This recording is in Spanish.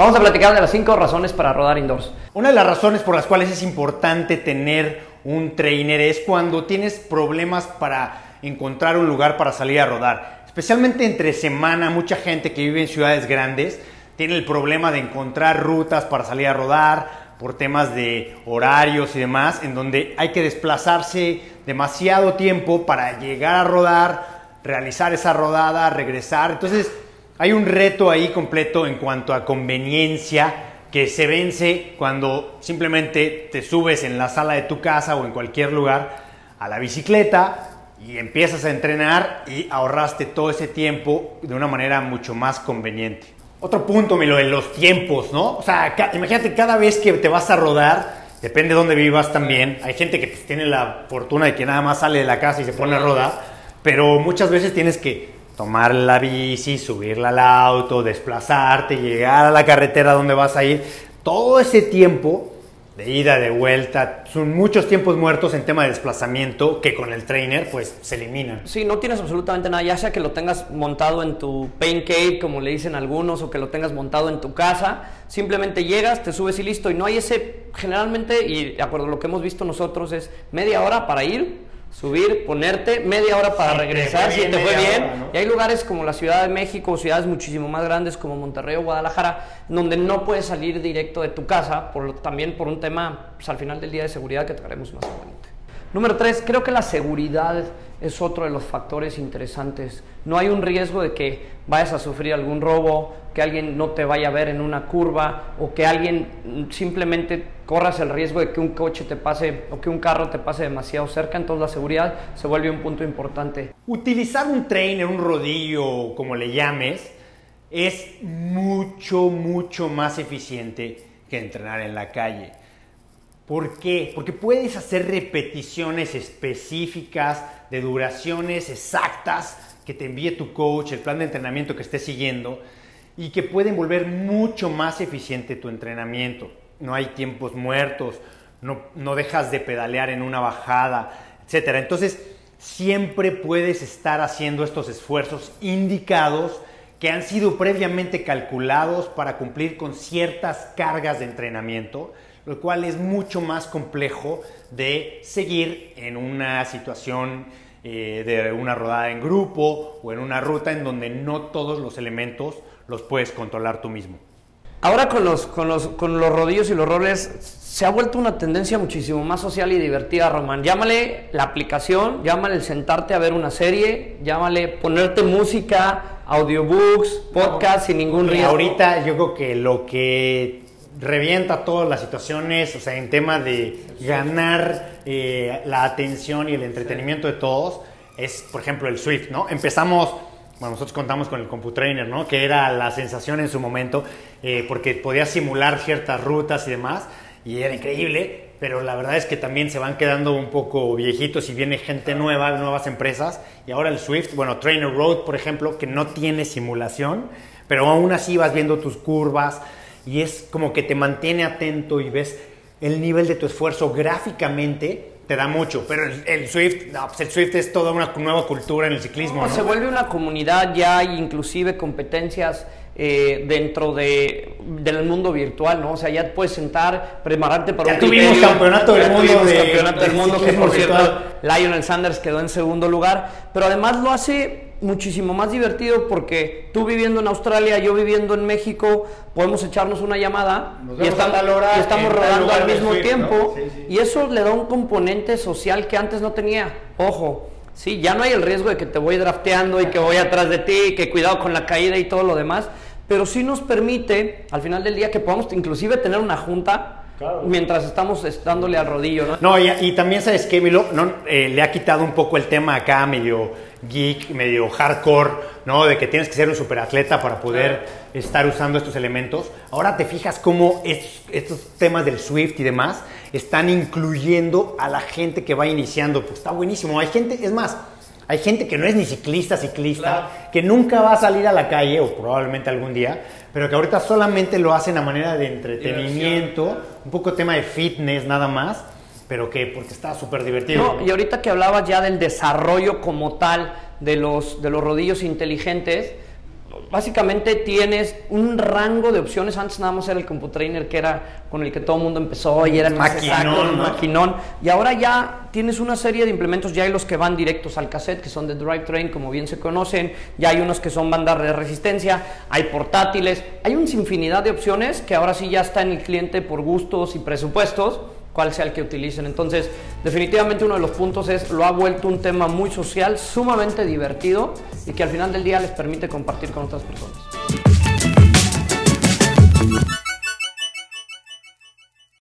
Vamos a platicar de las cinco razones para rodar indoors. Una de las razones por las cuales es importante tener un trainer es cuando tienes problemas para encontrar un lugar para salir a rodar. Especialmente entre semana, mucha gente que vive en ciudades grandes tiene el problema de encontrar rutas para salir a rodar por temas de horarios y demás, en donde hay que desplazarse demasiado tiempo para llegar a rodar, realizar esa rodada, regresar. Entonces, hay un reto ahí completo en cuanto a conveniencia que se vence cuando simplemente te subes en la sala de tu casa o en cualquier lugar a la bicicleta y empiezas a entrenar y ahorraste todo ese tiempo de una manera mucho más conveniente. Otro punto, Milo, en los tiempos, ¿no? O sea, imagínate cada vez que te vas a rodar, depende de dónde vivas también. Hay gente que tiene la fortuna de que nada más sale de la casa y se pone a rodar, pero muchas veces tienes que tomar la bici, subirla al auto, desplazarte, llegar a la carretera donde vas a ir. Todo ese tiempo de ida, de vuelta, son muchos tiempos muertos en tema de desplazamiento que con el trainer pues se eliminan. Sí, no tienes absolutamente nada, ya sea que lo tengas montado en tu pain cave, como le dicen algunos, o que lo tengas montado en tu casa, simplemente llegas, te subes y listo, y no hay ese, generalmente, y de acuerdo a lo que hemos visto nosotros, es media hora para ir, subir, ponerte media hora para regresar, si te fue bien. Y hay lugares como la Ciudad de México, ciudades muchísimo más grandes como Monterrey o Guadalajara, donde no puedes salir directo de tu casa, por, también por un tema, pues, al final del día de seguridad que traeremos más adelante. Número tres, creo que la seguridad es otro de los factores interesantes. No hay un riesgo de que vayas a sufrir algún robo, que alguien no te vaya a ver en una curva o que alguien simplemente corras el riesgo de que un coche te pase o que un carro te pase demasiado cerca. Entonces la seguridad se vuelve un punto importante. Utilizar un trainer, un rodillo, como le llames, es mucho, mucho más eficiente que entrenar en la calle. ¿Por qué? Porque puedes hacer repeticiones específicas de duraciones exactas que te envíe tu coach, el plan de entrenamiento que estés siguiendo y que pueden volver mucho más eficiente tu entrenamiento. No hay tiempos muertos, no, no dejas de pedalear en una bajada, etc. Entonces, siempre puedes estar haciendo estos esfuerzos indicados que han sido previamente calculados para cumplir con ciertas cargas de entrenamiento lo cual es mucho más complejo de seguir en una situación eh, de una rodada en grupo o en una ruta en donde no todos los elementos los puedes controlar tú mismo. Ahora con los, con los, con los rodillos y los roles se ha vuelto una tendencia muchísimo más social y divertida, Román. Llámale la aplicación, llámale el sentarte a ver una serie, llámale ponerte música, audiobooks, podcast sin ningún riesgo. Ahorita yo creo que lo que revienta todas las situaciones, o sea, en tema de ganar eh, la atención y el entretenimiento de todos, es, por ejemplo, el Swift, ¿no? Empezamos, bueno, nosotros contamos con el CompuTrainer, ¿no? Que era la sensación en su momento, eh, porque podía simular ciertas rutas y demás, y era increíble, pero la verdad es que también se van quedando un poco viejitos y viene gente nueva, nuevas empresas, y ahora el Swift, bueno, Trainer Road, por ejemplo, que no tiene simulación, pero aún así vas viendo tus curvas, y es como que te mantiene atento y ves el nivel de tu esfuerzo gráficamente te da mucho, pero el, Swift, pues el Swift es toda una nueva cultura en el ciclismo. Se vuelve una comunidad ya, inclusive competencias eh, dentro de, del mundo virtual, ¿no? O sea, ya puedes sentar, prepararte para ya un tuvimos campeonato del mundo de, campeonato del mundo que por cierto Lionel Sanders quedó en segundo lugar, pero además lo hace muchísimo más divertido porque tú viviendo en Australia, yo viviendo en México, podemos echarnos una llamada y, estamos rodando al mismo tiempo. Y eso le da un componente social que antes no tenía. Ojo, sí, ya no hay el riesgo de que te voy drafteando y que voy atrás de ti, que cuidado con la caída y todo lo demás, pero sí nos permite al final del día que podamos inclusive tener una junta Mientras estamos dándole al rodillo, ¿no? No, y, también sabes que Milo no, eh, le ha quitado un poco el tema acá medio geek, medio hardcore, ¿no? De que tienes que ser un superatleta para poder estar usando estos elementos. Ahora te fijas cómo estos, temas del Swift y demás están incluyendo a la gente que va iniciando. Pues está buenísimo. Hay gente, es más, hay gente que no es ni ciclista, ciclista, que nunca va a salir a la calle, o probablemente algún día, pero que ahorita solamente lo hacen a manera de entretenimiento, un poco tema de fitness nada más, pero que porque está súper divertido. y ahorita que hablabas ya del desarrollo como tal de los, de los rodillos inteligentes, básicamente tienes un rango de opciones. Antes nada más era el CompuTrainer que era con el que todo el mundo empezó y era el Maquinón, exacto, maquinón. Y ahora ya tienes una serie de implementos. Ya hay los que van directos al cassette, que son de drivetrain, como bien se conocen. Ya hay unos que son bandas de resistencia. Hay portátiles. Hay una infinidad de opciones que ahora sí ya está en el cliente por gustos y presupuestos cuál sea el que utilicen. Entonces, definitivamente uno de los puntos es, lo ha vuelto un tema muy social, sumamente divertido y que al final del día les permite compartir con otras personas.